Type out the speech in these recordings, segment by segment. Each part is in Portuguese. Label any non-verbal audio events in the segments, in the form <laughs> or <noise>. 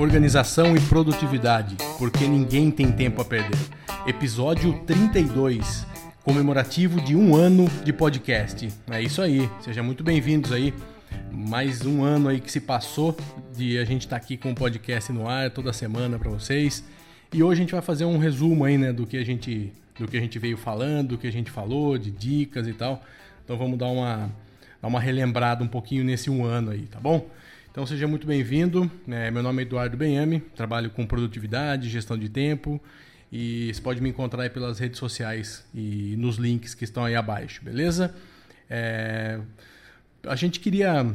Organização e produtividade, porque ninguém tem tempo a perder. Episódio 32, comemorativo de um ano de podcast. É isso aí, sejam muito bem-vindos aí. Mais um ano aí que se passou de a gente estar tá aqui com o podcast no ar toda semana para vocês. E hoje a gente vai fazer um resumo aí, né, do que a gente do que a gente veio falando, do que a gente falou, de dicas e tal. Então vamos dar uma dar uma relembrada um pouquinho nesse um ano aí, tá bom? Então seja muito bem-vindo. É, meu nome é Eduardo Benhame, trabalho com produtividade, gestão de tempo e você pode me encontrar aí pelas redes sociais e nos links que estão aí abaixo, beleza? É, a gente queria.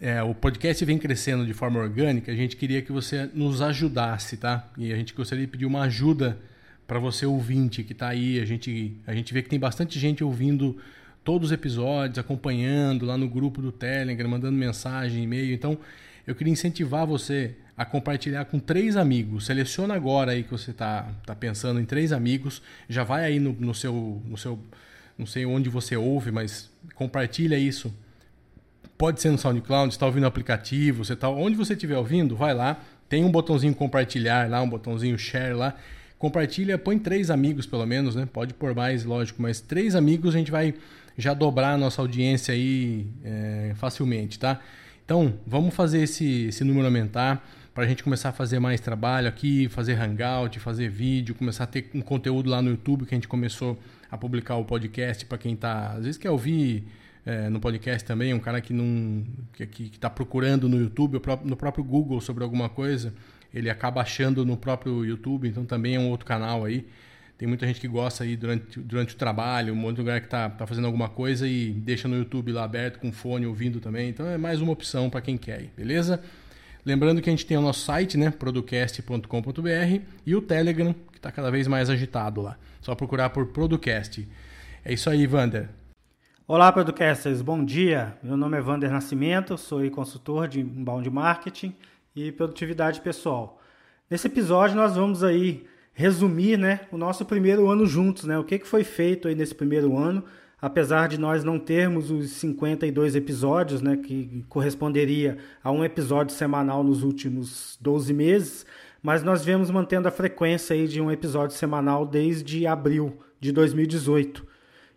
É, o podcast vem crescendo de forma orgânica, a gente queria que você nos ajudasse, tá? E a gente gostaria de pedir uma ajuda para você ouvinte que está aí. A gente, a gente vê que tem bastante gente ouvindo todos os episódios, acompanhando lá no grupo do Telegram, mandando mensagem, e-mail. Então, eu queria incentivar você a compartilhar com três amigos. Seleciona agora aí que você está tá pensando em três amigos. Já vai aí no, no, seu, no seu. Não sei onde você ouve, mas compartilha isso. Pode ser no SoundCloud, está ouvindo no aplicativo, você tá, onde você estiver ouvindo, vai lá. Tem um botãozinho compartilhar lá, um botãozinho share lá. Compartilha, põe três amigos pelo menos, né? Pode pôr mais, lógico, mas três amigos a gente vai já dobrar a nossa audiência aí é, facilmente, tá? Então, vamos fazer esse, esse número aumentar para a gente começar a fazer mais trabalho aqui, fazer hangout, fazer vídeo, começar a ter um conteúdo lá no YouTube que a gente começou a publicar o podcast para quem tá, às vezes quer ouvir é, no podcast também, um cara que não que está procurando no YouTube, no próprio Google sobre alguma coisa, ele acaba achando no próprio YouTube, então também é um outro canal aí. Tem muita gente que gosta aí durante, durante o trabalho, um monte de lugar que está tá fazendo alguma coisa e deixa no YouTube lá aberto com fone ouvindo também. Então é mais uma opção para quem quer, beleza? Lembrando que a gente tem o nosso site, né, producast.com.br e o Telegram, que está cada vez mais agitado lá. Só procurar por Producast. É isso aí, Vander. Olá, Producasters, bom dia. Meu nome é Vander Nascimento, sou consultor de inbound marketing e produtividade pessoal. Nesse episódio nós vamos aí resumir né, o nosso primeiro ano juntos, né? O que, que foi feito aí nesse primeiro ano, apesar de nós não termos os 52 episódios, né, que corresponderia a um episódio semanal nos últimos 12 meses, mas nós viemos mantendo a frequência aí de um episódio semanal desde abril de 2018.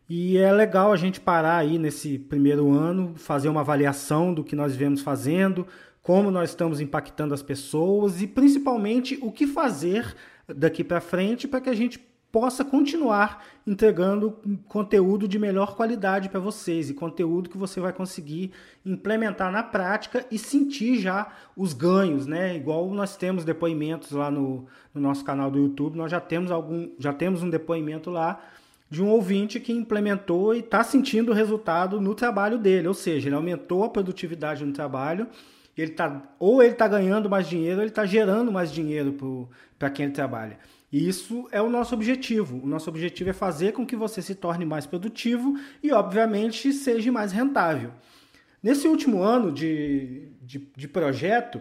E é legal a gente parar aí nesse primeiro ano, fazer uma avaliação do que nós viemos fazendo, como nós estamos impactando as pessoas e principalmente o que fazer daqui para frente para que a gente possa continuar entregando conteúdo de melhor qualidade para vocês e conteúdo que você vai conseguir implementar na prática e sentir já os ganhos, né? Igual nós temos depoimentos lá no, no nosso canal do YouTube, nós já temos algum, já temos um depoimento lá de um ouvinte que implementou e está sentindo o resultado no trabalho dele, ou seja, ele aumentou a produtividade no trabalho ele tá, ou ele está ganhando mais dinheiro, ou ele está gerando mais dinheiro para quem ele trabalha. E isso é o nosso objetivo. O nosso objetivo é fazer com que você se torne mais produtivo e, obviamente, seja mais rentável. Nesse último ano de, de, de projeto,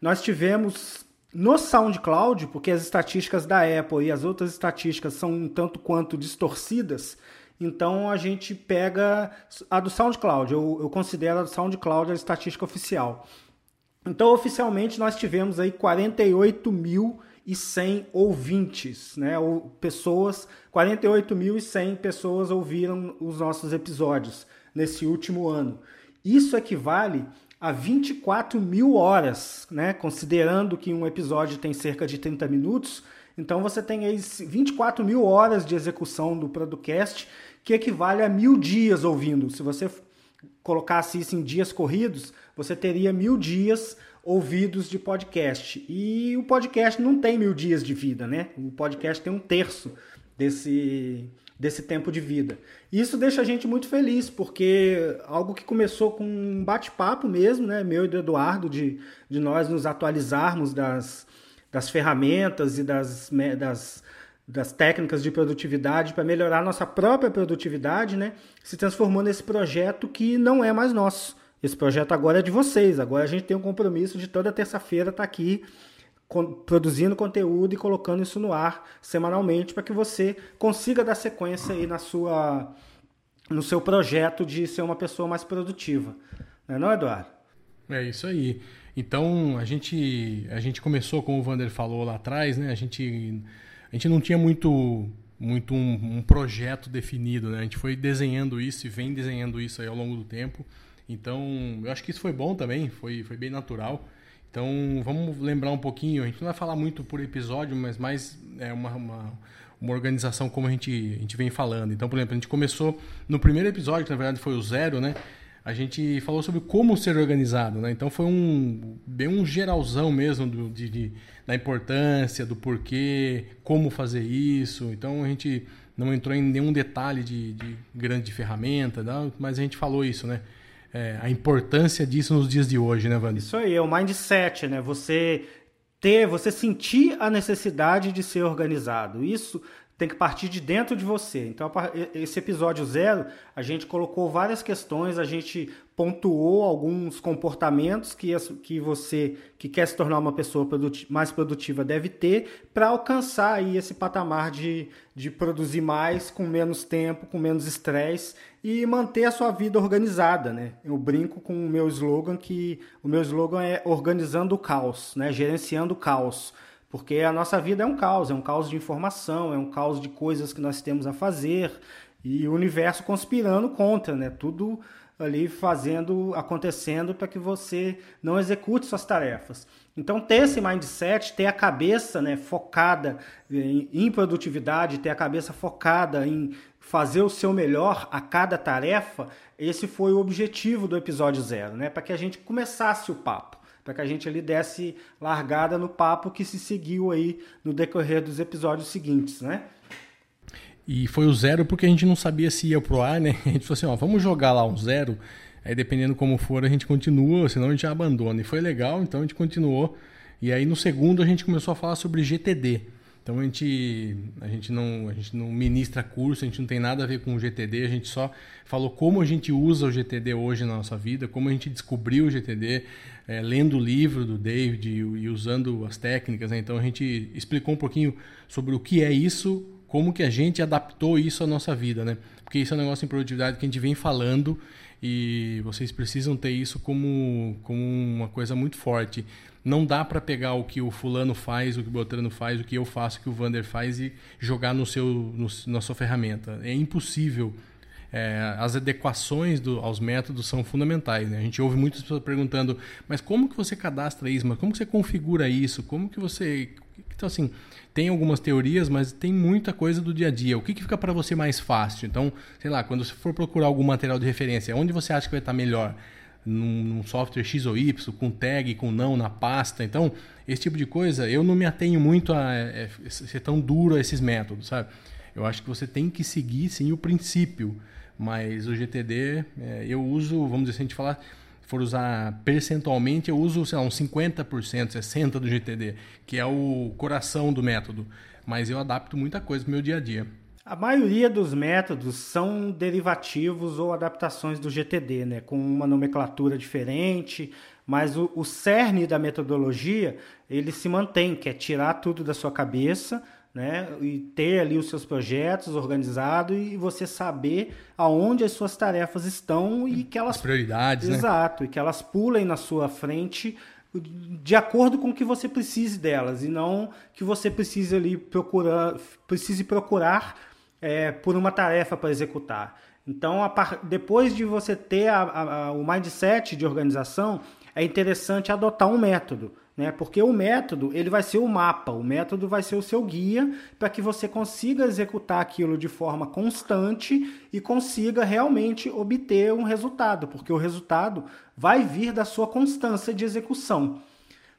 nós tivemos no SoundCloud, porque as estatísticas da Apple e as outras estatísticas são um tanto quanto distorcidas, então a gente pega a do SoundCloud. Eu, eu considero a do SoundCloud a estatística oficial. Então, oficialmente, nós tivemos aí 48.100 ouvintes, né? Ou pessoas, 48.100 pessoas ouviram os nossos episódios nesse último ano. Isso equivale a 24 mil horas, né? Considerando que um episódio tem cerca de 30 minutos, então você tem aí 24 mil horas de execução do podcast, que equivale a mil dias ouvindo. Se você colocasse isso em dias corridos, você teria mil dias ouvidos de podcast. E o podcast não tem mil dias de vida, né? O podcast tem um terço desse, desse tempo de vida. Isso deixa a gente muito feliz, porque algo que começou com um bate-papo mesmo, né? Meu e do Eduardo, de, de nós nos atualizarmos das, das ferramentas e das, das das técnicas de produtividade para melhorar nossa própria produtividade, né? Se transformou nesse projeto que não é mais nosso. Esse projeto agora é de vocês. Agora a gente tem um compromisso de toda terça-feira estar tá aqui produzindo conteúdo e colocando isso no ar semanalmente para que você consiga dar sequência aí na sua no seu projeto de ser uma pessoa mais produtiva. Não é não, Eduardo? É isso aí. Então, a gente, a gente começou, como o Vander falou lá atrás, né? A gente, a gente não tinha muito, muito um, um, projeto definido, né? A gente foi desenhando isso e vem desenhando isso aí ao longo do tempo. Então, eu acho que isso foi bom também, foi, foi bem natural. Então, vamos lembrar um pouquinho. A gente não vai falar muito por episódio, mas mais é uma, uma, uma organização como a gente, a gente vem falando. Então, por exemplo, a gente começou no primeiro episódio, que na verdade foi o zero, né? A gente falou sobre como ser organizado, né? Então foi um bem um geralzão mesmo do, de, de, da importância, do porquê, como fazer isso. Então a gente não entrou em nenhum detalhe de, de grande ferramenta, não, mas a gente falou isso, né? É, a importância disso nos dias de hoje, né, Vani? Isso aí, é o mindset, né? Você ter, você sentir a necessidade de ser organizado. Isso tem que partir de dentro de você. Então, esse episódio zero, a gente colocou várias questões, a gente pontuou alguns comportamentos que, que você que quer se tornar uma pessoa mais produtiva deve ter para alcançar aí esse patamar de, de produzir mais com menos tempo, com menos estresse e manter a sua vida organizada, né? Eu brinco com o meu slogan que o meu slogan é organizando o caos, né? Gerenciando o caos porque a nossa vida é um caos, é um caos de informação, é um caos de coisas que nós temos a fazer e o universo conspirando contra, né? Tudo ali fazendo, acontecendo para que você não execute suas tarefas. Então, ter esse mindset, ter a cabeça né, focada em, produtividade, ter a cabeça focada em fazer o seu melhor a cada tarefa, esse foi o objetivo do episódio zero, né? Para que a gente começasse o papo para que a gente ali desse largada no papo que se seguiu aí no decorrer dos episódios seguintes, né? E foi o zero porque a gente não sabia se ia pro ar, né? <laughs> A gente falou assim, ó, vamos jogar lá um zero, aí dependendo como for a gente continua, senão a gente abandona. E foi legal, então a gente continuou. E aí no segundo a gente começou a falar sobre GTD. Então a gente, a gente, não, a gente não ministra curso, a gente não tem nada a ver com o GTD, a gente só falou como a gente usa o GTD hoje na nossa vida, como a gente descobriu o GTD, é, lendo o livro do David e, e usando as técnicas. Né? Então a gente explicou um pouquinho sobre o que é isso, como que a gente adaptou isso à nossa vida, né? Porque isso é um negócio em produtividade que a gente vem falando e vocês precisam ter isso como, como uma coisa muito forte não dá para pegar o que o fulano faz, o que o Beltrano faz, o que eu faço, o que o Vander faz e jogar no seu, no, na sua ferramenta. É impossível. É, as adequações do, aos métodos são fundamentais. Né? A gente ouve muitas pessoas perguntando, mas como que você cadastra isso? Mas como que você configura isso? Como que você... Então, assim, tem algumas teorias, mas tem muita coisa do dia a dia. O que, que fica para você mais fácil? Então, sei lá, quando você for procurar algum material de referência, onde você acha que vai estar melhor? num, num, software X ou Y, com tag, com não na pasta. Então, esse tipo de coisa, eu não me atenho muito a, a, é, a ser tão duro a esses métodos, sabe? Eu acho que você tem que seguir, sim, o princípio. Mas o GTD, é, eu uso, vamos dizer, se a gente falar, for usar percentualmente, eu uso, sei lá, uns 50%, 60% do GTD, que é o coração do método. Mas eu adapto muita coisa para o meu dia a dia. A maioria dos métodos são derivativos ou adaptações do GTD, né? com uma nomenclatura diferente, mas o, o cerne da metodologia ele se mantém, que é tirar tudo da sua cabeça, né? E ter ali os seus projetos organizados e você saber aonde as suas tarefas estão e que elas. As prioridades, né? Exato, né? e que elas pulem na sua frente de acordo com o que você precise delas e não que você precise ali procurar, precise procurar é, por uma tarefa para executar. Então, par... depois de você ter a, a, o mindset de organização, é interessante adotar um método, né? Porque o método ele vai ser o mapa, o método vai ser o seu guia para que você consiga executar aquilo de forma constante e consiga realmente obter um resultado, porque o resultado vai vir da sua constância de execução.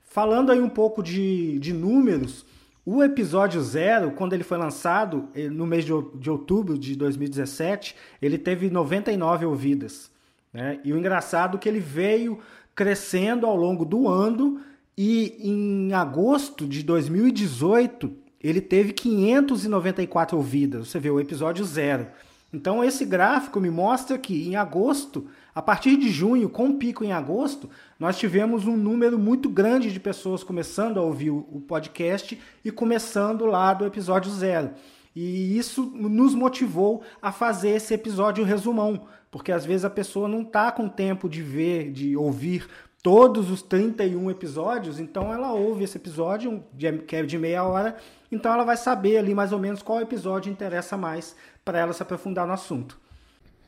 Falando aí um pouco de, de números, o episódio zero, quando ele foi lançado, no mês de outubro de 2017, ele teve 99 ouvidas. Né? E o engraçado é que ele veio crescendo ao longo do ano e em agosto de 2018 ele teve 594 ouvidas. Você vê o episódio zero. Então esse gráfico me mostra que em agosto a partir de junho, com pico em agosto, nós tivemos um número muito grande de pessoas começando a ouvir o podcast e começando lá do episódio zero. E isso nos motivou a fazer esse episódio resumão, porque às vezes a pessoa não está com tempo de ver, de ouvir todos os 31 episódios, então ela ouve esse episódio, que é de meia hora, então ela vai saber ali mais ou menos qual episódio interessa mais para ela se aprofundar no assunto.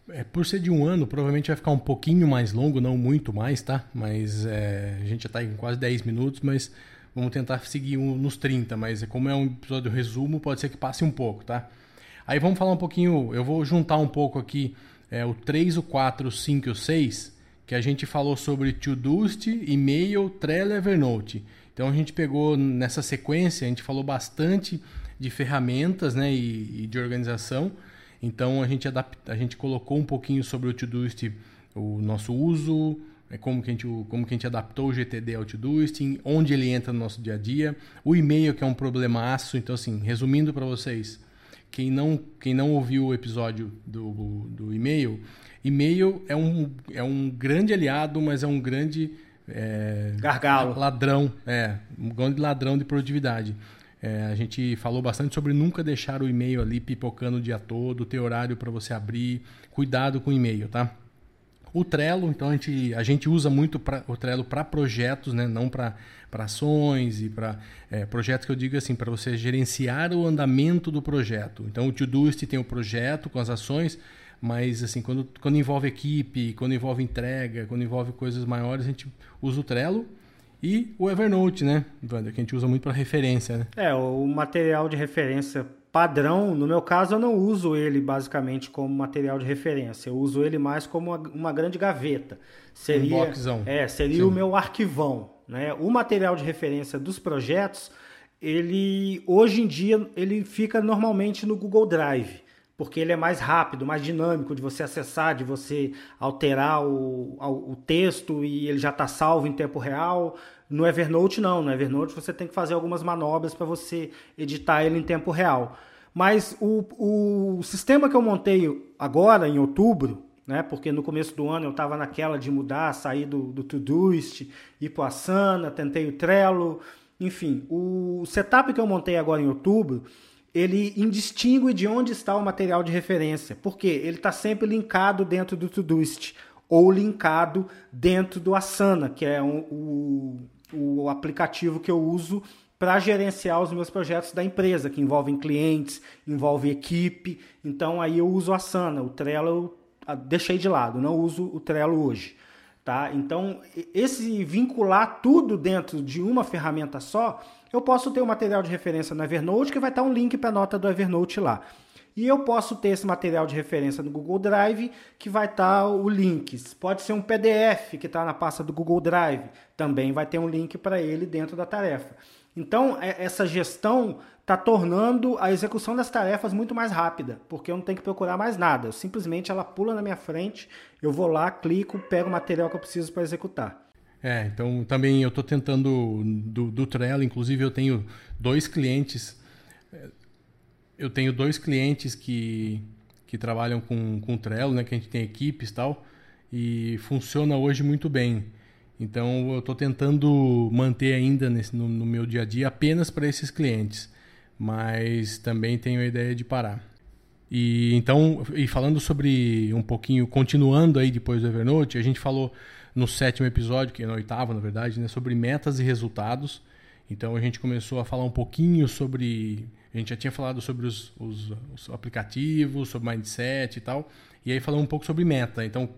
É, por ser de um ano, provavelmente vai ficar um pouquinho mais longo, não muito mais, tá? Mas é, a gente já está em quase 10 minutos, mas vamos tentar seguir um, nos 30. Mas como é um episódio resumo, pode ser que passe um pouco, tá? Aí vamos falar um pouquinho, eu vou juntar um pouco aqui é, o 3, o 4, o 5 e o 6 que a gente falou sobre Todoist, e-mail, Trello Evernote. Então a gente pegou nessa sequência, a gente falou bastante de ferramentas né, e, e de organização. Então a gente, adapta, a gente colocou um pouquinho sobre o Todoist, o nosso uso, é como que, a gente, como que a gente adaptou o GTD ao Todoist, onde ele entra no nosso dia a dia. O e-mail que é um problemaço. Então assim, resumindo para vocês, quem não, quem não ouviu o episódio do, do e-mail, e-mail é um, é um grande aliado, mas é um grande é, gargalo, ladrão, é um grande ladrão de produtividade. É, a gente falou bastante sobre nunca deixar o e-mail ali pipocando o dia todo, ter horário para você abrir, cuidado com o e-mail, tá? O Trello, então a gente, a gente usa muito pra, o Trello para projetos, né? não para ações e para é, projetos que eu digo assim, para você gerenciar o andamento do projeto. Então o Todoist tem o projeto com as ações, mas assim, quando, quando envolve equipe, quando envolve entrega, quando envolve coisas maiores, a gente usa o Trello e o Evernote, né, Wander, que a gente usa muito para referência, né? É, o material de referência padrão, no meu caso eu não uso ele basicamente como material de referência, eu uso ele mais como uma, uma grande gaveta. Seria, um boxão. É, seria Sim. o meu arquivão, né? O material de referência dos projetos, ele hoje em dia ele fica normalmente no Google Drive porque ele é mais rápido, mais dinâmico de você acessar, de você alterar o, o texto e ele já está salvo em tempo real. No Evernote não, no Evernote você tem que fazer algumas manobras para você editar ele em tempo real. Mas o, o sistema que eu montei agora, em outubro, né, porque no começo do ano eu estava naquela de mudar, sair do, do Todoist, ir para o Asana, tentei o Trello, enfim. O setup que eu montei agora em outubro, ele indistingue de onde está o material de referência, porque ele está sempre linkado dentro do Todoist ou linkado dentro do Asana, que é um, o, o aplicativo que eu uso para gerenciar os meus projetos da empresa, que envolvem clientes, envolve equipe. Então aí eu uso o Asana, o Trello eu deixei de lado, não uso o Trello hoje. Tá? Então, esse vincular tudo dentro de uma ferramenta só eu posso ter o um material de referência no Evernote, que vai estar um link para a nota do Evernote lá. E eu posso ter esse material de referência no Google Drive, que vai estar o link. Pode ser um PDF que está na pasta do Google Drive, também vai ter um link para ele dentro da tarefa. Então, é, essa gestão está tornando a execução das tarefas muito mais rápida, porque eu não tenho que procurar mais nada. Eu, simplesmente ela pula na minha frente, eu vou lá, clico, pego o material que eu preciso para executar. É, então também eu estou tentando do, do Trello, inclusive eu tenho dois clientes, é, eu tenho dois clientes que, que trabalham com, com Trello, né, que a gente tem equipes e tal, e funciona hoje muito bem. Então eu estou tentando manter ainda nesse, no, no meu dia a dia apenas para esses clientes, mas também tenho a ideia de parar. E então, e falando sobre um pouquinho, continuando aí depois do Evernote, a gente falou no sétimo episódio, que é no oitavo, na verdade, né, sobre metas e resultados. Então a gente começou a falar um pouquinho sobre. A gente já tinha falado sobre os, os, os aplicativos, sobre mindset e tal. E aí falamos um pouco sobre meta. Então,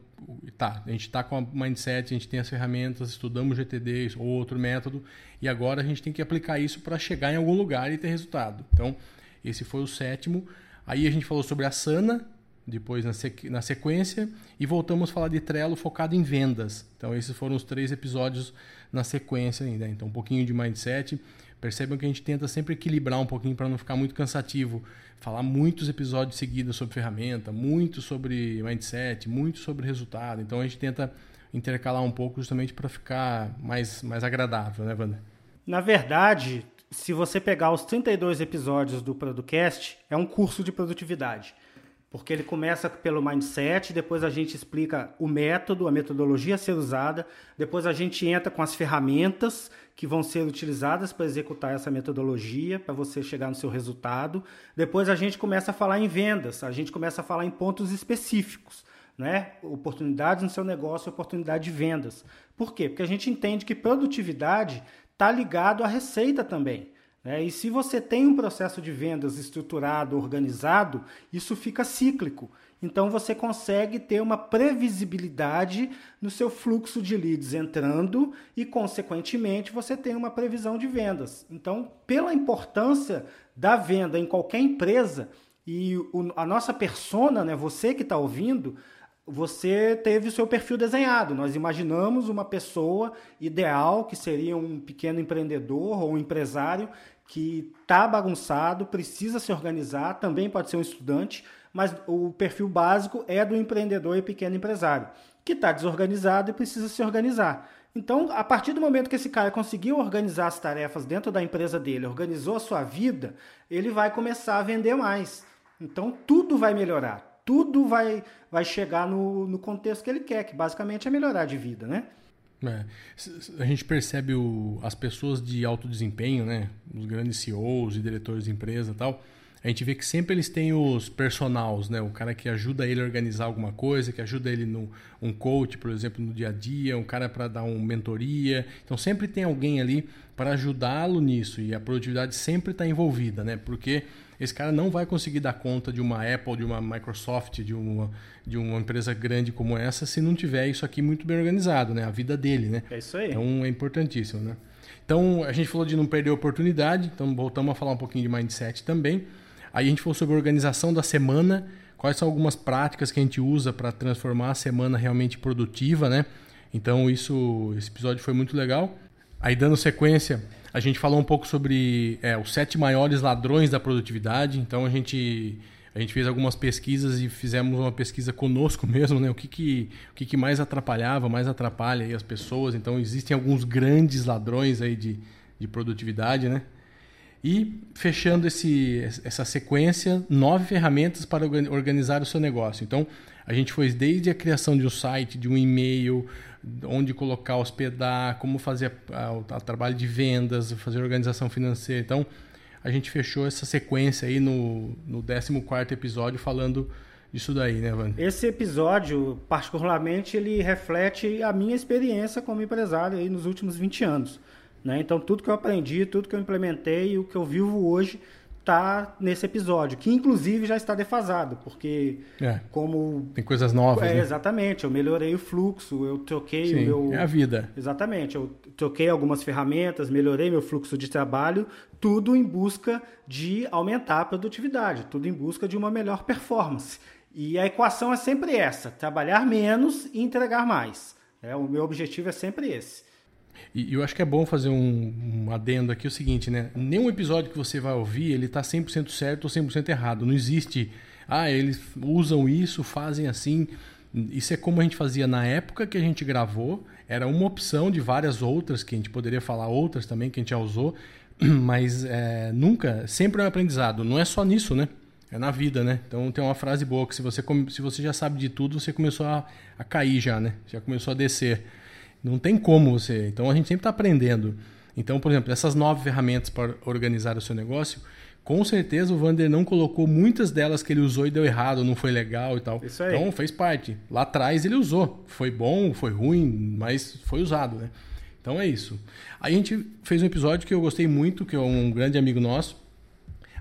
tá, a gente está com a mindset, a gente tem as ferramentas, estudamos GTD ou outro método, e agora a gente tem que aplicar isso para chegar em algum lugar e ter resultado. Então, esse foi o sétimo. Aí a gente falou sobre a Sana, depois na, na sequência, e voltamos a falar de Trello focado em vendas. Então, esses foram os três episódios na sequência ainda. Então, um pouquinho de mindset. Percebam que a gente tenta sempre equilibrar um pouquinho para não ficar muito cansativo. Falar muitos episódios seguidos sobre ferramenta, muito sobre mindset, muito sobre resultado. Então, a gente tenta intercalar um pouco justamente para ficar mais, mais agradável, né, Wanda? Na verdade, se você pegar os 32 episódios do Producast, é um curso de produtividade. Porque ele começa pelo mindset, depois a gente explica o método, a metodologia a ser usada, depois a gente entra com as ferramentas que vão ser utilizadas para executar essa metodologia, para você chegar no seu resultado. Depois a gente começa a falar em vendas, a gente começa a falar em pontos específicos. né? oportunidades no seu negócio, oportunidade de vendas. Por quê? Porque a gente entende que produtividade está ligado à receita também. Né? E se você tem um processo de vendas estruturado, organizado, isso fica cíclico. Então você consegue ter uma previsibilidade no seu fluxo de leads entrando e, consequentemente, você tem uma previsão de vendas. Então, pela importância da venda em qualquer empresa e a nossa persona, né, você que está ouvindo, você teve o seu perfil desenhado. Nós imaginamos uma pessoa ideal, que seria um pequeno empreendedor ou um empresário que está bagunçado, precisa se organizar, também pode ser um estudante, mas o perfil básico é do empreendedor e pequeno empresário, que está desorganizado e precisa se organizar. Então, a partir do momento que esse cara conseguiu organizar as tarefas dentro da empresa dele, organizou a sua vida, ele vai começar a vender mais. Então, tudo vai melhorar, tudo vai, vai chegar no, no contexto que ele quer, que basicamente é melhorar de vida, né? É. A gente percebe o, as pessoas de alto desempenho, né? Os grandes CEOs e diretores de empresa e tal a gente vê que sempre eles têm os personals, né? O cara que ajuda ele a organizar alguma coisa, que ajuda ele no um coach, por exemplo, no dia a dia, um cara para dar uma mentoria. Então sempre tem alguém ali para ajudá-lo nisso e a produtividade sempre está envolvida, né? Porque esse cara não vai conseguir dar conta de uma Apple, de uma Microsoft, de uma, de uma empresa grande como essa se não tiver isso aqui muito bem organizado, né? A vida dele, né? É isso aí. Então é importantíssimo, né? Então a gente falou de não perder a oportunidade, então voltamos a falar um pouquinho de mindset também. Aí a gente falou sobre organização da semana, quais são algumas práticas que a gente usa para transformar a semana realmente produtiva, né? Então isso, esse episódio foi muito legal. Aí dando sequência, a gente falou um pouco sobre é, os sete maiores ladrões da produtividade. Então a gente a gente fez algumas pesquisas e fizemos uma pesquisa conosco <laughs> mesmo, né? O que, que, o que, que mais atrapalhava, mais atrapalha as pessoas. Então existem alguns grandes ladrões aí de, de produtividade, né? E fechando esse, essa sequência, nove ferramentas para organizar o seu negócio. Então, a gente foi desde a criação de um site, de um e-mail, onde colocar, hospedar, como fazer o trabalho de vendas, fazer organização financeira. Então, a gente fechou essa sequência aí no, no 14 episódio falando disso daí, né, Vani? Esse episódio, particularmente, ele reflete a minha experiência como empresário aí nos últimos 20 anos. Né? Então, tudo que eu aprendi, tudo que eu implementei e o que eu vivo hoje está nesse episódio, que inclusive já está defasado, porque é, como... Tem coisas novas, é, né? Exatamente, eu melhorei o fluxo, eu troquei Sim, o meu... é a vida. Exatamente, eu troquei algumas ferramentas, melhorei meu fluxo de trabalho, tudo em busca de aumentar a produtividade, tudo em busca de uma melhor performance. E a equação é sempre essa, trabalhar menos e entregar mais. É, o meu objetivo é sempre esse. E eu acho que é bom fazer um, um adendo aqui o seguinte, né? Nenhum episódio que você vai ouvir, ele tá 100% certo ou 100% errado. Não existe, ah, eles usam isso, fazem assim. Isso é como a gente fazia na época que a gente gravou. Era uma opção de várias outras, que a gente poderia falar outras também, que a gente já usou. <clears throat> Mas é, nunca, sempre é um aprendizado. Não é só nisso, né? É na vida, né? Então tem uma frase boa que se você, se você já sabe de tudo, você começou a, a cair já, né? Já começou a descer. Não tem como você. Então a gente sempre está aprendendo. Então, por exemplo, essas nove ferramentas para organizar o seu negócio, com certeza o Vander não colocou muitas delas que ele usou e deu errado, não foi legal e tal. Isso aí. Então fez parte. Lá atrás ele usou. Foi bom, foi ruim, mas foi usado, né? Então é isso. Aí a gente fez um episódio que eu gostei muito, que é um grande amigo nosso,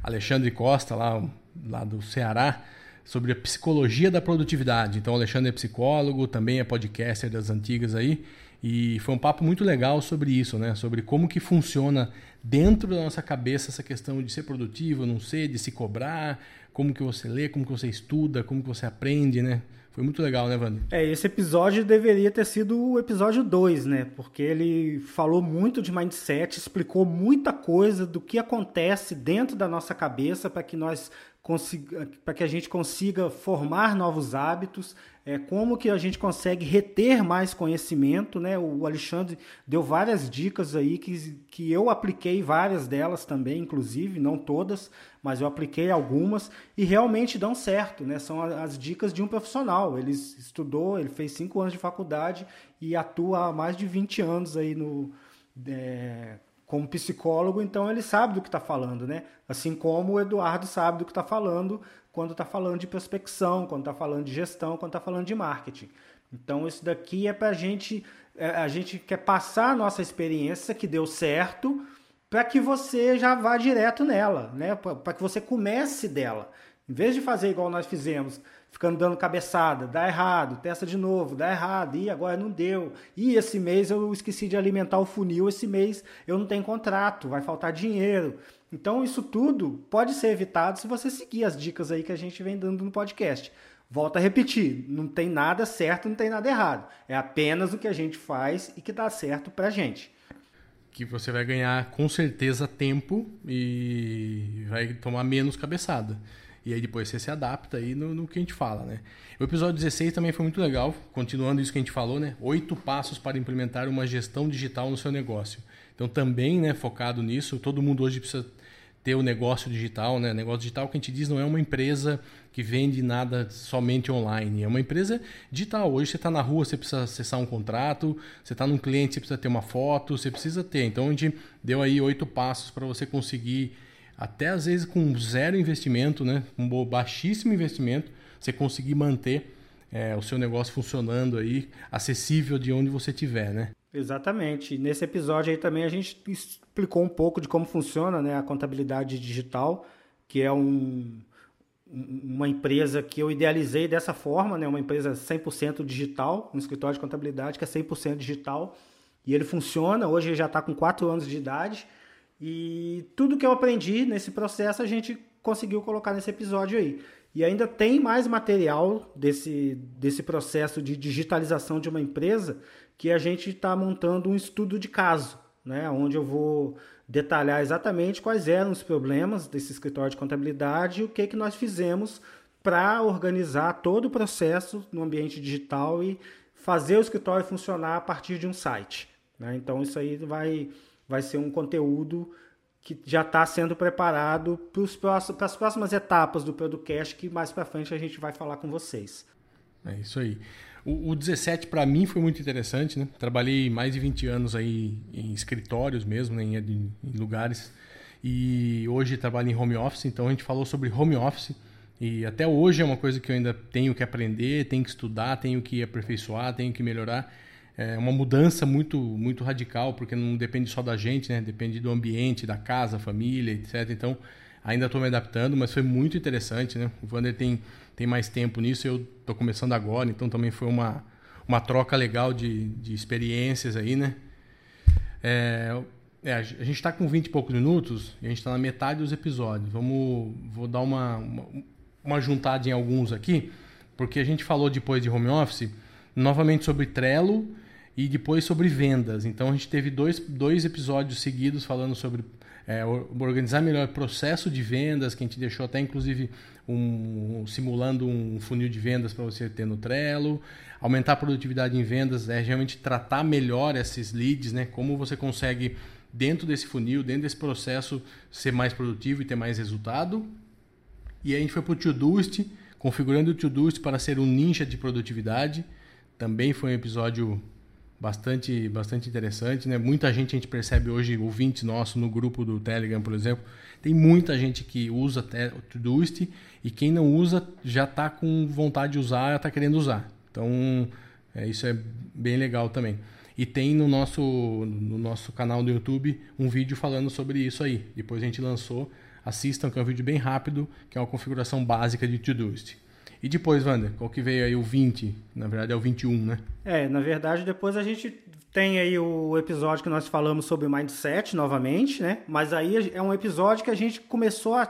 Alexandre Costa, lá, lá do Ceará, sobre a psicologia da produtividade. Então, o Alexandre é psicólogo, também é podcaster das antigas aí. E foi um papo muito legal sobre isso, né? Sobre como que funciona dentro da nossa cabeça essa questão de ser produtivo, não ser, de se cobrar, como que você lê, como que você estuda, como que você aprende, né? Foi muito legal, né, Wander? É, esse episódio deveria ter sido o episódio 2, né? Porque ele falou muito de mindset, explicou muita coisa do que acontece dentro da nossa cabeça para que nós para que a gente consiga formar novos hábitos, é, como que a gente consegue reter mais conhecimento, né? O Alexandre deu várias dicas aí que, que eu apliquei várias delas também, inclusive, não todas, mas eu apliquei algumas e realmente dão certo, né? São as dicas de um profissional. Ele estudou, ele fez cinco anos de faculdade e atua há mais de 20 anos aí no... É, como psicólogo, então ele sabe do que está falando, né? Assim como o Eduardo sabe do que está falando quando está falando de prospecção, quando está falando de gestão, quando está falando de marketing. Então isso daqui é para a gente, é, a gente quer passar a nossa experiência que deu certo para que você já vá direto nela, né? Para que você comece dela. Em vez de fazer igual nós fizemos, ficando dando cabeçada, dá errado, testa de novo, dá errado, e agora não deu. E esse mês eu esqueci de alimentar o funil, esse mês eu não tenho contrato, vai faltar dinheiro. Então isso tudo pode ser evitado se você seguir as dicas aí que a gente vem dando no podcast. Volto a repetir, não tem nada certo, não tem nada errado. É apenas o que a gente faz e que dá certo pra gente. Que você vai ganhar com certeza tempo e vai tomar menos cabeçada. E aí depois você se adapta aí no, no, que a gente fala, né? O episódio 16 também foi muito legal, continuando isso que a gente falou, né? Oito passos para implementar uma gestão digital no seu negócio. Então também, né, focado nisso, todo mundo hoje precisa ter o negócio digital, né? Negócio digital que a gente diz não é uma empresa que vende nada somente online, é uma empresa digital. Hoje você está na rua, você precisa acessar um contrato, você está num cliente, você precisa ter uma foto, você precisa ter. Então a gente deu aí oito passos para você conseguir até às vezes com zero investimento, né, com baixíssimo investimento, você conseguir manter é, o seu negócio funcionando aí, acessível de onde você estiver, né? Exatamente. Nesse episódio aí também a gente explicou um pouco de como funciona né, a contabilidade digital, que é um, uma empresa que eu idealizei dessa forma, né, uma empresa 100% digital, um escritório de contabilidade que é 100% digital, e ele funciona, hoje ele já está com 4 anos de idade, e tudo que eu aprendi nesse processo a gente conseguiu colocar nesse episódio aí. E ainda tem mais material desse, desse processo de digitalização de uma empresa que a gente está montando um estudo de caso, né? onde eu vou detalhar exatamente quais eram os problemas desse escritório de contabilidade e o que, que nós fizemos para organizar todo o processo no ambiente digital e fazer o escritório funcionar a partir de um site. Né? Então, isso aí vai vai ser um conteúdo que já está sendo preparado para as próximas etapas do podcast que mais para frente a gente vai falar com vocês. É isso aí. O, o 17 para mim foi muito interessante, né? Trabalhei mais de 20 anos aí em escritórios mesmo, né? em, em, lugares. E hoje trabalho em home office, então a gente falou sobre home office. E até hoje é uma coisa que eu ainda tenho que aprender, tenho que estudar, tenho que aperfeiçoar, tenho que melhorar é uma mudança muito muito radical, porque não depende só da gente, né? Depende do ambiente, da casa, família, etc. Então, ainda estou me adaptando, mas foi muito interessante, né? O Vander tem, tem mais tempo nisso, eu estou começando agora, então também foi uma, uma troca legal de, de experiências aí, né? É, é, a gente está com 20 e poucos minutos e a gente está na metade dos episódios. Vamos, vou dar uma, uma, uma juntada em alguns aqui, porque a gente falou depois de home office, novamente sobre Trello e depois sobre vendas. Então a gente teve dois, dois episódios seguidos falando sobre é, organizar melhor o processo de vendas, que a gente deixou até inclusive um, simulando um funil de vendas para você ter no Trello. Aumentar a produtividade em vendas é realmente tratar melhor esses leads, né? Como você consegue, dentro desse funil, dentro desse processo, ser mais produtivo e ter mais resultado. E aí a gente foi para o Todoist, configurando o Todoist para ser um ninja de produtividade. Também foi um episódio bastante, bastante interessante, né? Muita gente a gente percebe hoje, ouvintes nossos no grupo do Telegram, por exemplo, tem muita gente que usa o Todoist e quem não usa já está com vontade de usar, está querendo usar. Então, é, isso é bem legal também. E tem no nosso, no nosso canal do YouTube um vídeo falando sobre isso aí. Depois a gente lançou. Assistam, que é um vídeo bem rápido, que é uma configuração básica de Todoist. E depois, Wander, qual que veio aí o 20? Na verdade é o 21, né? É, na verdade depois a gente tem aí o episódio que nós falamos sobre mindset novamente, né? Mas aí é um episódio que a gente começou a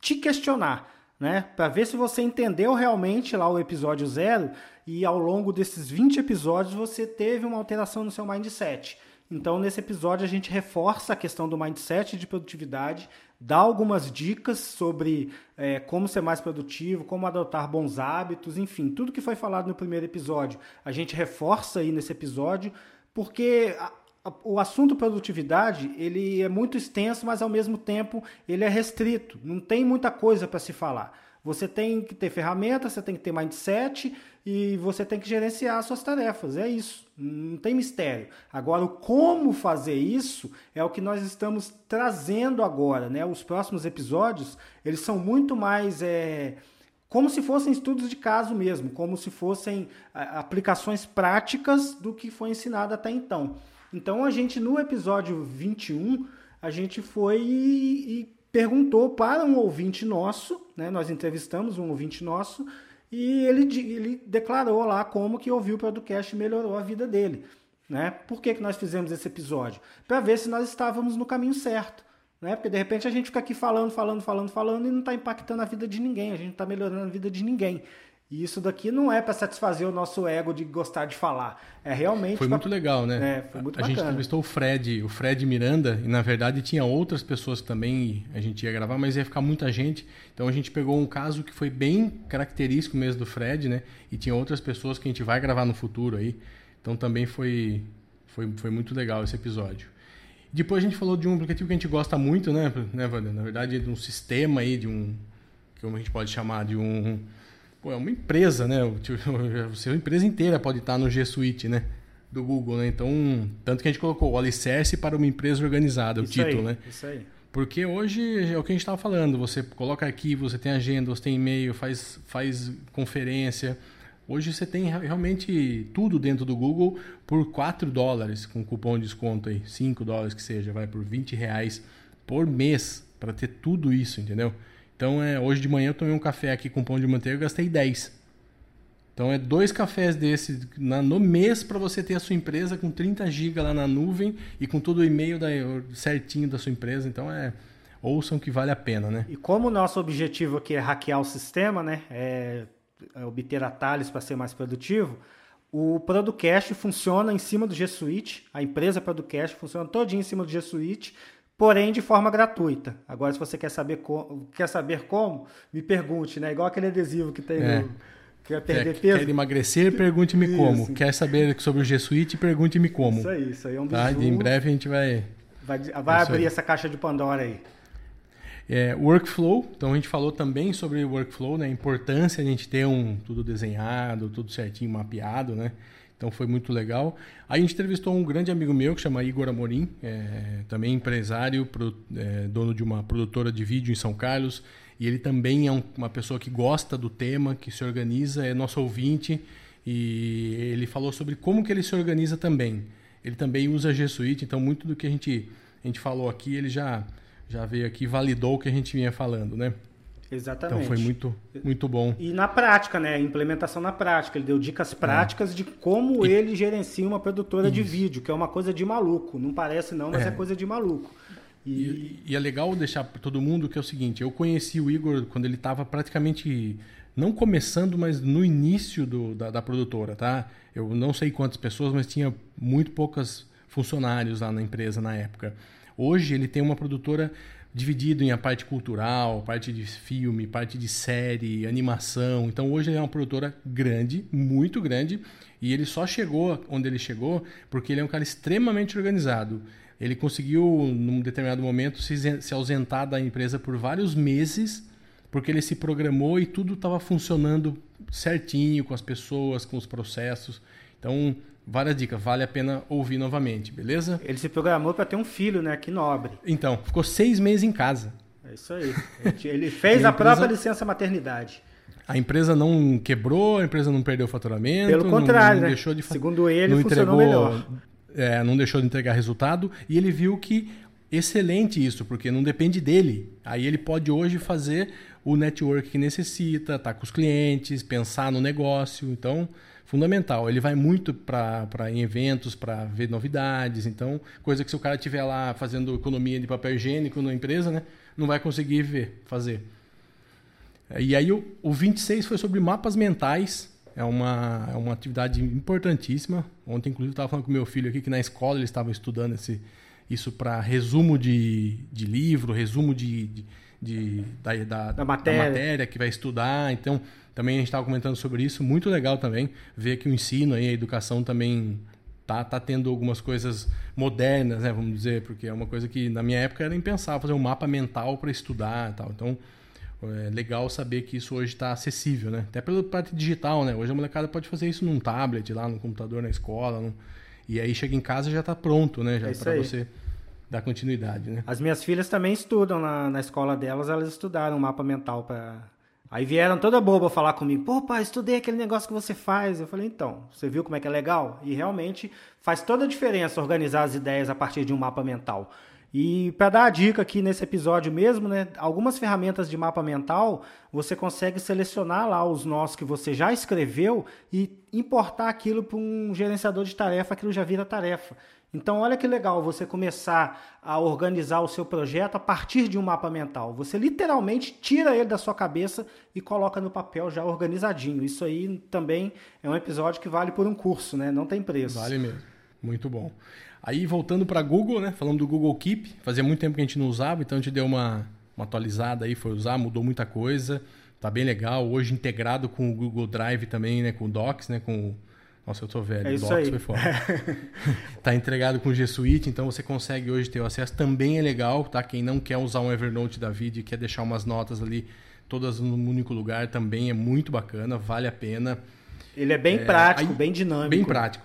te questionar, né? Para ver se você entendeu realmente lá o episódio zero e ao longo desses 20 episódios você teve uma alteração no seu mindset. Então, nesse episódio, a gente reforça a questão do mindset de produtividade, dá algumas dicas sobre é, como ser mais produtivo, como adotar bons hábitos, enfim, tudo que foi falado no primeiro episódio, a gente reforça aí nesse episódio, porque a, a, o assunto produtividade ele é muito extenso, mas ao mesmo tempo ele é restrito, não tem muita coisa para se falar. Você tem que ter ferramentas, você tem que ter mindset e você tem que gerenciar suas tarefas. É isso. Não tem mistério. Agora, o como fazer isso é o que nós estamos trazendo agora. Né? Os próximos episódios eles são muito mais é, como se fossem estudos de caso mesmo, como se fossem aplicações práticas do que foi ensinado até então. Então a gente no episódio 21, a gente foi e, e perguntou para um ouvinte nosso, né? Nós entrevistamos um ouvinte nosso e ele, ele declarou lá como que ouviu o podcast e melhorou a vida dele. Né? Por que, que nós fizemos esse episódio? Para ver se nós estávamos no caminho certo. Né? Porque de repente a gente fica aqui falando, falando, falando, falando e não está impactando a vida de ninguém, a gente não está melhorando a vida de ninguém. E isso daqui não é para satisfazer o nosso ego de gostar de falar. É realmente. Foi pra... muito legal, né? É, foi muito a bacana. gente entrevistou o Fred, o Fred Miranda, e na verdade tinha outras pessoas também a gente ia gravar, mas ia ficar muita gente. Então a gente pegou um caso que foi bem característico mesmo do Fred, né? E tinha outras pessoas que a gente vai gravar no futuro aí. Então também foi, foi, foi muito legal esse episódio. Depois a gente falou de um aplicativo que a gente gosta muito, né, né? Na verdade, de um sistema aí, de um. Como a gente pode chamar? De um. Pô, é uma empresa, né? O <laughs> seu empresa inteira pode estar no G Suite, né? Do Google, né? Então, tanto que a gente colocou o alicerce para uma empresa organizada, isso o título, aí, né? Isso aí. Porque hoje é o que a gente estava falando. Você coloca arquivo, você tem agenda, você tem e-mail, faz, faz conferência. Hoje você tem realmente tudo dentro do Google por 4 dólares, com cupom de desconto aí, 5 dólares que seja, vai por 20 reais por mês para ter tudo isso, entendeu? Então é, hoje de manhã eu tomei um café aqui com pão de manteiga e gastei 10. Então é dois cafés desse na, no mês para você ter a sua empresa com 30 GB lá na nuvem e com todo o e-mail da, certinho da sua empresa. Então é ouçam que vale a pena, né? E como o nosso objetivo aqui é hackear o sistema, né? É obter atalhos para ser mais produtivo, o Producast funciona em cima do G Suite, a empresa Producast funciona todinho em cima do G Suite, porém de forma gratuita. Agora, se você quer saber, co quer saber como, me pergunte, né? Igual aquele adesivo que tem é. no... Quer perder quer, peso? Quer emagrecer? Pergunte-me como. Quer saber sobre o G Suite? Pergunte-me como. Isso aí, isso aí é um tá? Em breve a gente vai... Vai, vai abrir aí. essa caixa de Pandora aí. É, workflow, então a gente falou também sobre workflow, né? A importância de a gente ter um tudo desenhado, tudo certinho, mapeado, né? Então foi muito legal. Aí a gente entrevistou um grande amigo meu que chama Igor Amorim, é, também empresário, pro, é, dono de uma produtora de vídeo em São Carlos. E ele também é um, uma pessoa que gosta do tema, que se organiza, é nosso ouvinte. E ele falou sobre como que ele se organiza também. Ele também usa G Suite, então muito do que a gente, a gente falou aqui, ele já já veio aqui validou o que a gente vinha falando, né? Exatamente. Então foi muito, muito bom. E na prática, né? Implementação na prática. Ele deu dicas práticas é. de como e... ele gerencia uma produtora Isso. de vídeo, que é uma coisa de maluco. Não parece não, mas é, é coisa de maluco. E... E, e... é legal deixar para todo mundo que é o seguinte: eu conheci o Igor quando ele estava praticamente não começando, mas no início do, da, da, produtora, tá? Eu não sei quantas pessoas, mas tinha muito poucas funcionários lá na empresa na época. Hoje ele tem uma produtora dividido em a parte cultural, parte de filme, parte de série, animação. Então hoje ele é uma produtora grande, muito grande, e ele só chegou onde ele chegou porque ele é um cara extremamente organizado. Ele conseguiu, num determinado momento, se, se ausentar da empresa por vários meses, porque ele se programou e tudo estava funcionando certinho com as pessoas, com os processos. Então, várias dicas, vale a pena ouvir novamente, beleza? Ele se programou para ter um filho, né? Que nobre. Então, ficou seis meses em casa. É isso aí. Ele fez <laughs> a, a empresa... própria licença maternidade. A empresa não quebrou, a empresa não perdeu o faturamento. Pelo contrário, não, não né? deixou de Segundo ele, não funcionou entregou, melhor. É, não deixou de entregar resultado e ele viu que excelente isso, porque não depende dele. Aí ele pode hoje fazer o network que necessita, estar tá com os clientes, pensar no negócio. Então, fundamental. Ele vai muito para em eventos para ver novidades. Então, coisa que se o cara estiver lá fazendo economia de papel higiênico na empresa, né, não vai conseguir ver, fazer. E aí o, o 26 foi sobre mapas mentais. É uma, é uma atividade importantíssima. Ontem, inclusive, estava falando com meu filho aqui que na escola ele estava estudando esse, isso para resumo de, de livro, resumo de, de, de da, da, da, matéria. da matéria que vai estudar. Então, também a gente estava comentando sobre isso, muito legal também ver que o ensino aí, a educação também tá, tá tendo algumas coisas modernas, né, vamos dizer, porque é uma coisa que na minha época era impensável fazer um mapa mental para estudar e tal. Então, é legal saber que isso hoje está acessível, né? Até pela parte digital, né? Hoje a molecada pode fazer isso num tablet, lá no computador, na escola, num... e aí chega em casa já está pronto, né? Já é para você dar continuidade, né? As minhas filhas também estudam na, na escola delas, elas estudaram mapa mental para Aí vieram toda boba falar comigo, pô, pai, estudei aquele negócio que você faz. Eu falei, então, você viu como é que é legal? E realmente faz toda a diferença organizar as ideias a partir de um mapa mental. E para dar a dica aqui nesse episódio mesmo, né, algumas ferramentas de mapa mental, você consegue selecionar lá os nós que você já escreveu e importar aquilo para um gerenciador de tarefa, aquilo já vira tarefa. Então, olha que legal você começar a organizar o seu projeto a partir de um mapa mental. Você literalmente tira ele da sua cabeça e coloca no papel já organizadinho. Isso aí também é um episódio que vale por um curso, né? Não tem preço. Vale mesmo. Muito bom. Aí, voltando para Google, né? Falando do Google Keep, fazia muito tempo que a gente não usava, então a gente deu uma, uma atualizada aí, foi usar, mudou muita coisa. Tá bem legal. Hoje integrado com o Google Drive também, né? Com o Docs, né? Com nossa, eu tô velho. É isso Docs aí. foi foda. <laughs> tá entregado com o G Suite, então você consegue hoje ter o acesso. Também é legal, tá? Quem não quer usar um Evernote da vida e quer deixar umas notas ali, todas num único lugar, também é muito bacana, vale a pena. Ele é bem É, prático, aí- bem dinâmico. Bem prático.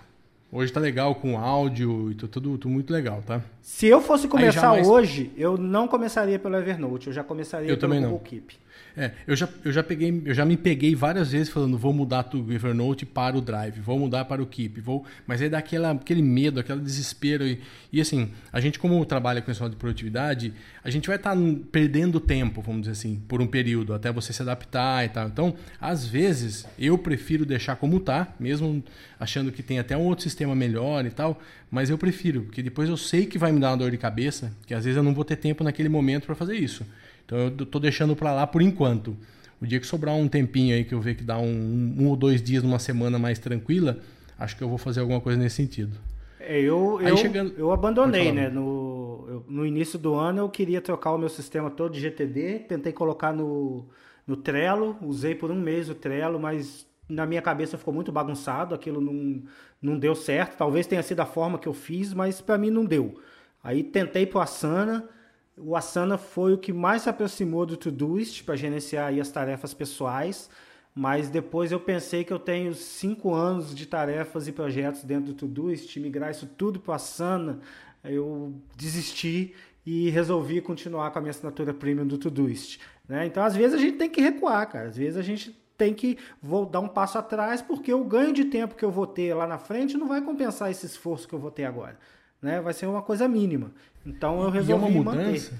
Hoje tá legal com áudio e tu- tudo, tudo muito legal, tá? Se eu fosse começar jamais- hoje, eu não começaria pelo Evernote, eu já começaria Eu pelo também não. Google Keep. É, eu já, eu já peguei, eu já me peguei várias vezes falando, vou mudar do Evernote para o Drive, vou mudar para o Keep, vou, mas aí dá aquela, aquele medo, aquele desespero e, e assim, a gente como trabalha com esse de produtividade, a gente vai estar perdendo tempo, vamos dizer assim, por um período até você se adaptar e tal. Então, às vezes eu prefiro deixar como tá, mesmo achando que tem até um outro sistema melhor e tal, mas eu prefiro, porque depois eu sei que vai me dar uma dor de cabeça, que às vezes eu não vou ter tempo naquele momento para fazer isso. Então eu tô deixando para lá por enquanto. O dia que sobrar um tempinho aí que eu ver que dá um, um ou dois dias numa semana mais tranquila, acho que eu vou fazer alguma coisa nesse sentido. É, eu, Aí eu, chegando- eu abandonei, né? No, eu- no início do ano eu queria trocar o meu sistema todo de GTD, tentei colocar no, no Trello, usei por um mês o Trello, mas na minha cabeça ficou muito bagunçado, aquilo não, não deu certo. Talvez tenha sido a forma que eu fiz, mas para mim não deu. Aí tentei pro Asana, o Asana foi o que mais se aproximou do Todoist para gerenciar as tarefas pessoais. Mas depois eu pensei que eu tenho cinco anos de tarefas e projetos dentro do Todoist, migrar isso tudo para a Asana, eu desisti e resolvi continuar com a minha assinatura premium do Todoist. Né? Então, às vezes a gente tem que recuar, cara. Às vezes a gente tem que vou dar um passo atrás, porque o ganho de tempo que eu vou ter lá na frente não vai compensar esse esforço que eu vou ter agora. Né? Vai ser uma coisa mínima. Então eu E é resolvi uma manter. mudança,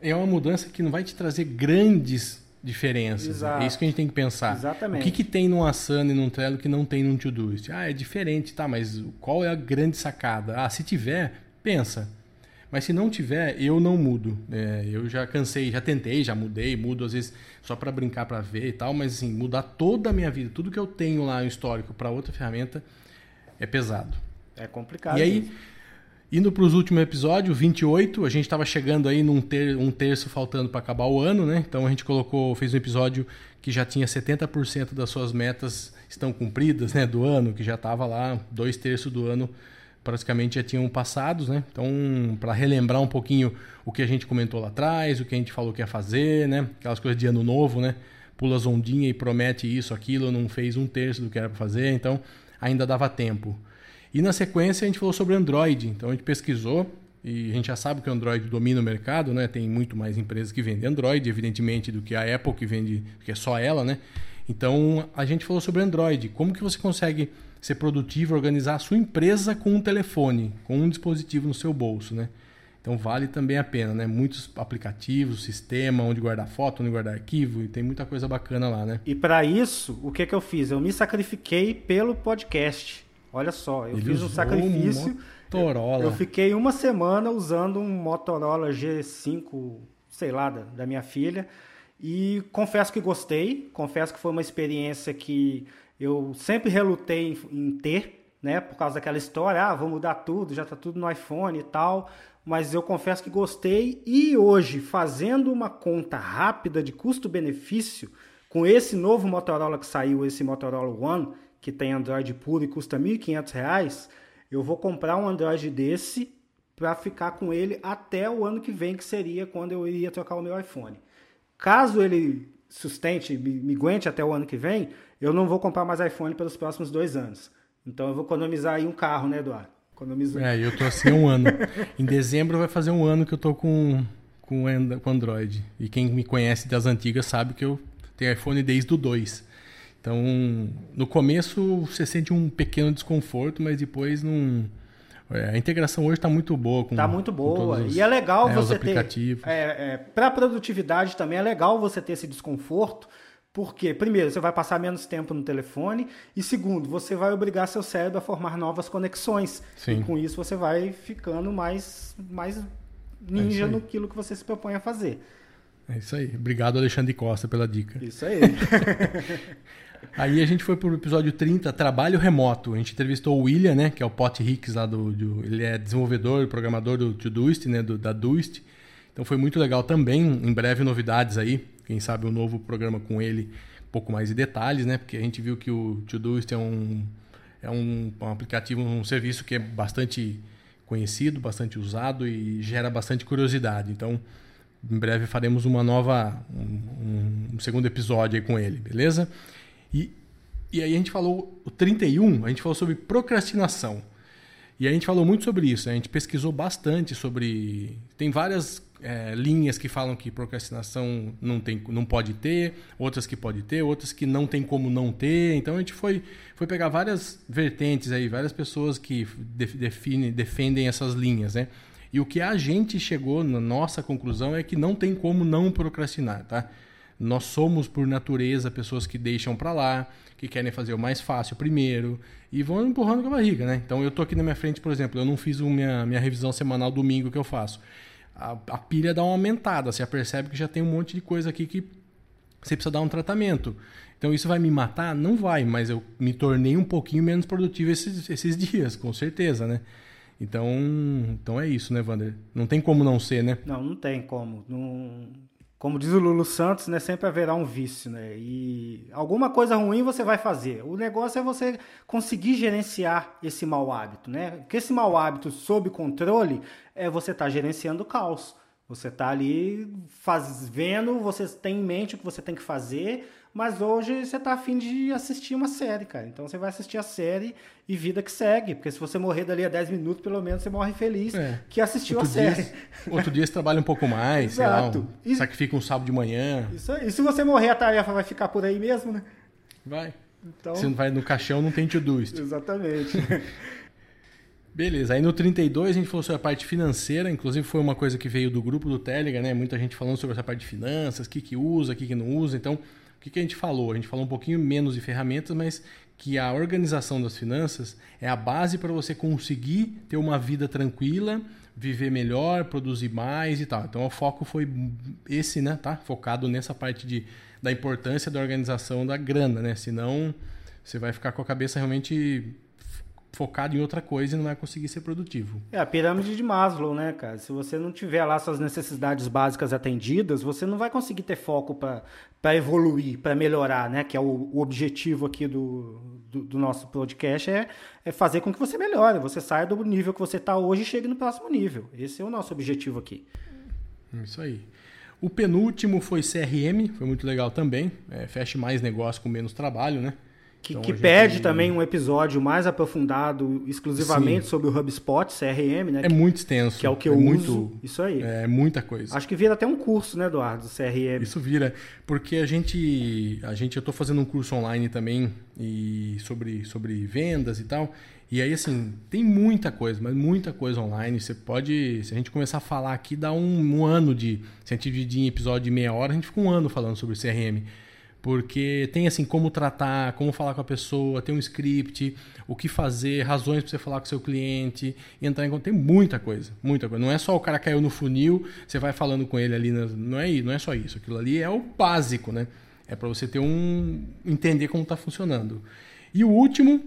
é uma mudança que não vai te trazer grandes diferenças. Exato. É isso que a gente tem que pensar. Exatamente. O que, que tem num Asana e num Trello que não tem num Todoist? Ah, é diferente, tá, mas qual é a grande sacada? Ah, se tiver, pensa. Mas se não tiver, eu não mudo. É, eu já cansei, já tentei, já mudei, mudo às vezes só para brincar, para ver e tal, mas assim, mudar toda a minha vida, tudo que eu tenho lá no histórico para outra ferramenta é pesado. É complicado. E aí. Indo para os últimos episódios, 28, a gente estava chegando aí num ter, um terço faltando para acabar o ano, né? Então a gente colocou, fez um episódio que já tinha 70% das suas metas estão cumpridas, né? Do ano, que já estava lá, dois terços do ano praticamente já tinham passados, né? Então, para relembrar um pouquinho o que a gente comentou lá atrás, o que a gente falou que ia fazer, né? Aquelas coisas de ano novo, né? Pula as ondinhas e promete isso, aquilo, não fez um terço do que era para fazer, então ainda dava tempo. E na sequência a gente falou sobre Android, então a gente pesquisou e a gente já sabe que o Android domina o mercado, né? Tem muito mais empresas que vendem Android, evidentemente, do que a Apple que vende, que é só ela, né? Então a gente falou sobre Android, como que você consegue ser produtivo, organizar a sua empresa com um telefone, com um dispositivo no seu bolso, né? Então vale também a pena, né? Muitos aplicativos, sistema, onde guardar foto, onde guardar arquivo, e tem muita coisa bacana lá, né? E para isso, o que, que eu fiz? Eu me sacrifiquei pelo podcast. Olha só, eu Ele fiz um sacrifício. Motorola. Eu fiquei uma semana usando um Motorola G5, sei lá, da, da minha filha. E confesso que gostei. Confesso que foi uma experiência que eu sempre relutei em, em ter, né? Por causa daquela história, ah, vou mudar tudo, já tá tudo no iPhone e tal. Mas eu confesso que gostei. E hoje, fazendo uma conta rápida de custo-benefício, com esse novo Motorola que saiu, esse Motorola One, que tem Android puro e custa R$ 1.500, eu vou comprar um Android desse para ficar com ele até o ano que vem, que seria quando eu iria trocar o meu iPhone. Caso ele sustente, me, me aguente até o ano que vem, eu não vou comprar mais iPhone pelos próximos dois anos. Então eu vou economizar aí um carro, né, Eduardo? Economizo... É, eu tô assim um ano. em dezembro vai fazer um ano que eu tô com, com, com Android. E quem me conhece das antigas sabe que eu tenho iPhone desde o 2. Então, no começo você sente um pequeno desconforto, mas depois não. É, a integração hoje está muito boa. Está muito boa. Os, e é legal é, você ter. É, é, Para produtividade também é legal você ter esse desconforto, porque, primeiro, você vai passar menos tempo no telefone, e segundo, você vai obrigar seu cérebro a formar novas conexões. Sim. E com isso você vai ficando mais, mais ninja é no que você se propõe a fazer. É isso aí. Obrigado, Alexandre Costa, pela dica. Isso aí. <laughs> Aí a gente foi pro episódio 30, Trabalho Remoto. A gente entrevistou o William, né? Que é o Pot Hicks lá do, do. ele é desenvolvedor, programador do Todoist, né? Do, da Doist. Então foi muito legal também. Em breve novidades aí. Quem sabe um novo programa com ele, um pouco mais de detalhes, né? Porque a gente viu que o Todoist é um, é um, um aplicativo, um serviço que é bastante conhecido, bastante usado e gera bastante curiosidade. Então, em breve faremos uma nova, um, um segundo episódio aí com ele, beleza? E, e aí a gente falou, o 31, a gente falou sobre procrastinação. E a gente falou muito sobre isso, né? a gente pesquisou bastante sobre. Tem várias é, linhas que falam que procrastinação não, tem, não pode ter, outras que pode ter, outras que não tem como não ter. Então a gente foi, foi pegar várias vertentes aí, várias pessoas que define, defendem essas linhas, né? E o que a gente chegou na nossa conclusão é que não tem como não procrastinar, tá? Nós somos, por natureza, pessoas que deixam para lá, que querem fazer o mais fácil primeiro e vão empurrando com a barriga, né? Então eu tô aqui na minha frente, por exemplo, eu não fiz minha, minha revisão semanal domingo que eu faço. A, a pilha dá uma aumentada, você percebe que já tem um monte de coisa aqui que você precisa dar um tratamento. Então isso vai me matar? Não vai, mas eu me tornei um pouquinho menos produtivo esses, esses <laughs> dias, com certeza, né? Então, então é isso, né, Wander? Não tem como não ser, né? Não, não tem como. Não, como diz o Lulu Santos, né, sempre haverá um vício, né? E alguma coisa ruim você vai fazer. O negócio é você conseguir gerenciar esse mau hábito, né? Porque esse mau hábito sob controle é você estar tá gerenciando o caos. Você está ali faz, vendo, você tem em mente o que você tem que fazer, mas hoje você tá afim de assistir uma série, cara. Então você vai assistir a série e vida que segue. Porque se você morrer dali a 10 minutos, pelo menos você morre feliz é. que assistiu outro a série. Dia, outro dia você trabalha um pouco mais, Exato. sei lá, um, sacrifica um sábado de manhã. Isso aí. E se você morrer, a tarefa vai ficar por aí mesmo, né? Vai. Então... Se não vai no caixão, não tem to-do Exatamente. <laughs> Beleza, aí no 32 a gente falou sobre a parte financeira, inclusive foi uma coisa que veio do grupo do Telegram, né? Muita gente falando sobre essa parte de finanças, o que, que usa, o que, que não usa. Então, o que, que a gente falou? A gente falou um pouquinho menos de ferramentas, mas que a organização das finanças é a base para você conseguir ter uma vida tranquila, viver melhor, produzir mais e tal. Então o foco foi esse, né? Tá? Focado nessa parte de, da importância da organização da grana, né? Senão você vai ficar com a cabeça realmente focado em outra coisa e não vai conseguir ser produtivo. É a pirâmide de Maslow, né, cara? Se você não tiver lá suas necessidades básicas atendidas, você não vai conseguir ter foco para evoluir, para melhorar, né? Que é o, o objetivo aqui do, do, do, nosso podcast, é, é fazer com que você melhore, você saia do nível que você está hoje e chegue no próximo nível. Esse é o nosso objetivo aqui. Isso aí. O penúltimo foi CRM, foi muito legal também. É, feche mais negócio com menos trabalho, né? Que, então, que pede gente... também um episódio mais aprofundado exclusivamente Sim. sobre o HubSpot, CRM, né? É muito extenso. Que é o que eu é uso. Muito, isso aí. É muita coisa. Acho que vira até um curso, né, Eduardo, CRM. Isso vira, porque a gente, a gente eu estou fazendo um curso online também e sobre, sobre vendas e tal. E aí, assim, tem muita coisa, mas muita coisa online. Você pode. Se a gente começar a falar aqui, dá um, um ano de. Se a gente dividir em episódio de meia hora, a gente fica um ano falando sobre CRM porque tem assim como tratar, como falar com a pessoa, tem um script, o que fazer, razões para você falar com seu cliente, entrar em tem muita coisa, muita coisa. Não é só o cara caiu no funil, você vai falando com ele ali, não é, não é só isso. Aquilo ali é o básico, né? É para você ter um entender como está funcionando. E o último,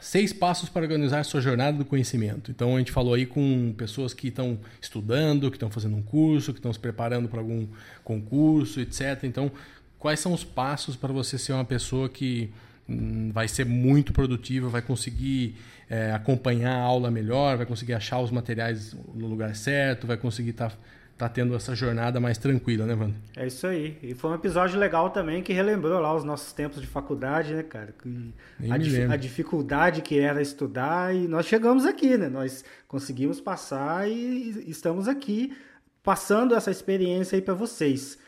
seis passos para organizar sua jornada do conhecimento. Então a gente falou aí com pessoas que estão estudando, que estão fazendo um curso, que estão se preparando para algum concurso, etc. Então quais são os passos para você ser uma pessoa que hum, vai ser muito produtiva, vai conseguir é, acompanhar a aula melhor, vai conseguir achar os materiais no lugar certo, vai conseguir estar tá, tá tendo essa jornada mais tranquila, né, Wanda? É isso aí. E foi um episódio legal também que relembrou lá os nossos tempos de faculdade, né, cara? A, dif a, dificuldade que era estudar e nós chegamos aqui, né? Nós conseguimos passar e estamos aqui passando essa experiência aí para vocês.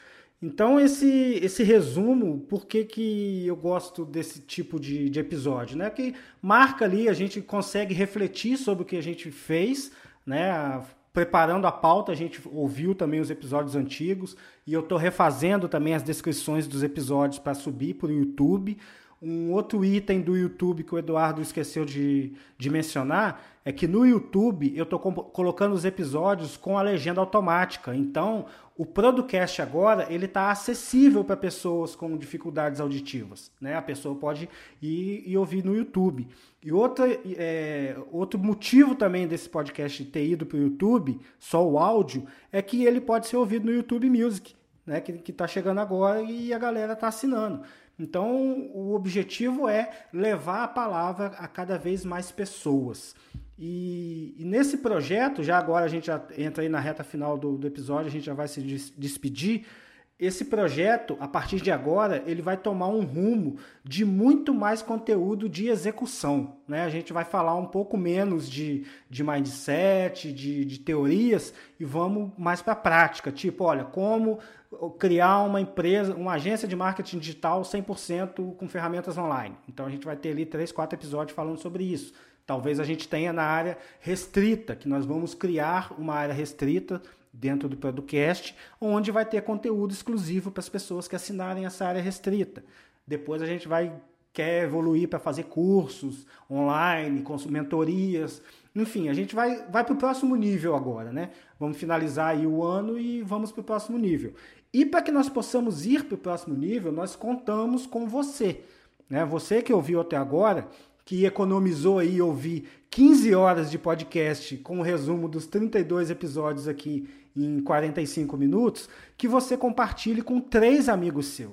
Então, esse, esse resumo, por que, que eu gosto desse tipo de, de episódio? Né? Que marca ali, a gente consegue refletir sobre o que a gente fez, né? preparando a pauta, a gente ouviu também os episódios antigos e eu estou refazendo também as descrições dos episódios para subir para o YouTube. Um outro item do YouTube que o Eduardo esqueceu de, de mencionar é que no YouTube eu estou colocando os episódios com a legenda automática. Então, o Producast agora ele está acessível para pessoas com dificuldades auditivas. Né? A pessoa pode ir e ouvir no YouTube. E outra, é, outro motivo também desse podcast ter ido para o YouTube, só o áudio, é que ele pode ser ouvido no YouTube Music, né? que está chegando agora e a galera está assinando. Então, o objetivo é levar a palavra a cada vez mais pessoas. E, e, nesse projeto, já agora a gente entra aí na reta final do, do episódio, a gente já vai se des despedir. Esse projeto, a partir de agora, ele vai tomar um rumo de muito mais conteúdo de execução. Né? A gente vai falar um pouco menos de, de mindset, de, de teorias, e vamos mais para a prática. Tipo, olha, como criar uma empresa, uma agência de marketing digital 100% com ferramentas online. Então a gente vai ter ali três, quatro episódios falando sobre isso. Talvez a gente tenha na área restrita, que nós vamos criar uma área restrita dentro do podcast, onde vai ter conteúdo exclusivo para as pessoas que assinarem essa área restrita. Depois a gente vai quer evoluir para fazer cursos online, mentorias, enfim, a gente vai, vai para o próximo nível agora, né? Vamos finalizar aí o ano e vamos para o próximo nível. E para que nós possamos ir para o próximo nível, nós contamos com você. Né? Você que ouviu até agora, que economizou aí ouvir 15 horas de podcast com o resumo dos 32 episódios aqui em 45 minutos, que você compartilhe com três amigos seus.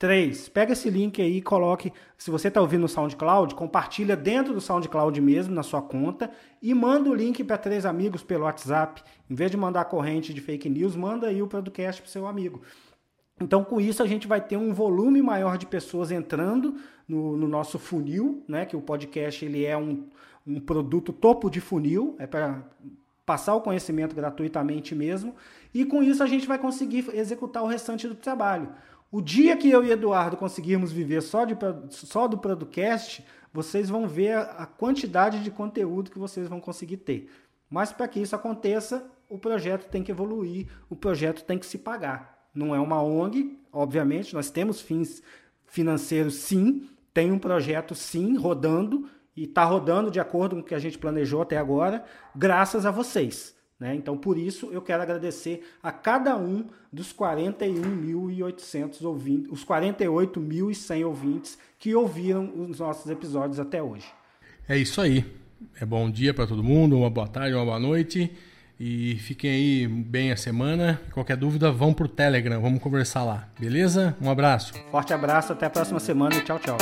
Três, pega esse link aí e coloque. Se você está ouvindo no SoundCloud, compartilha dentro do SoundCloud mesmo, na sua conta, e manda o link para três amigos pelo WhatsApp. Em vez de mandar corrente de fake news, manda aí o podcast para seu amigo. Então, com isso, a gente vai ter um volume maior de pessoas entrando no, no nosso funil, né? Que o podcast ele é um, um produto topo de funil, é para passar o conhecimento gratuitamente mesmo. E com isso a gente vai conseguir executar o restante do trabalho. O dia que eu e Eduardo conseguirmos viver só, de, só do podcast, vocês vão ver a quantidade de conteúdo que vocês vão conseguir ter. Mas para que isso aconteça, o projeto tem que evoluir, o projeto tem que se pagar não é uma ONG, obviamente, nós temos fins financeiros sim, tem um projeto sim rodando e está rodando de acordo com o que a gente planejou até agora, graças a vocês. Né? Então, por isso, eu quero agradecer a cada um dos 41.800 ouvintes, os 48.100 ouvintes que ouviram os nossos episódios até hoje. É isso aí. É bom dia para todo mundo, uma boa tarde, uma boa noite. E fiquem aí bem a semana. Qualquer dúvida, vão pro Telegram, vamos conversar lá. Beleza? Um abraço. Forte abraço, até a próxima semana e tchau, tchau.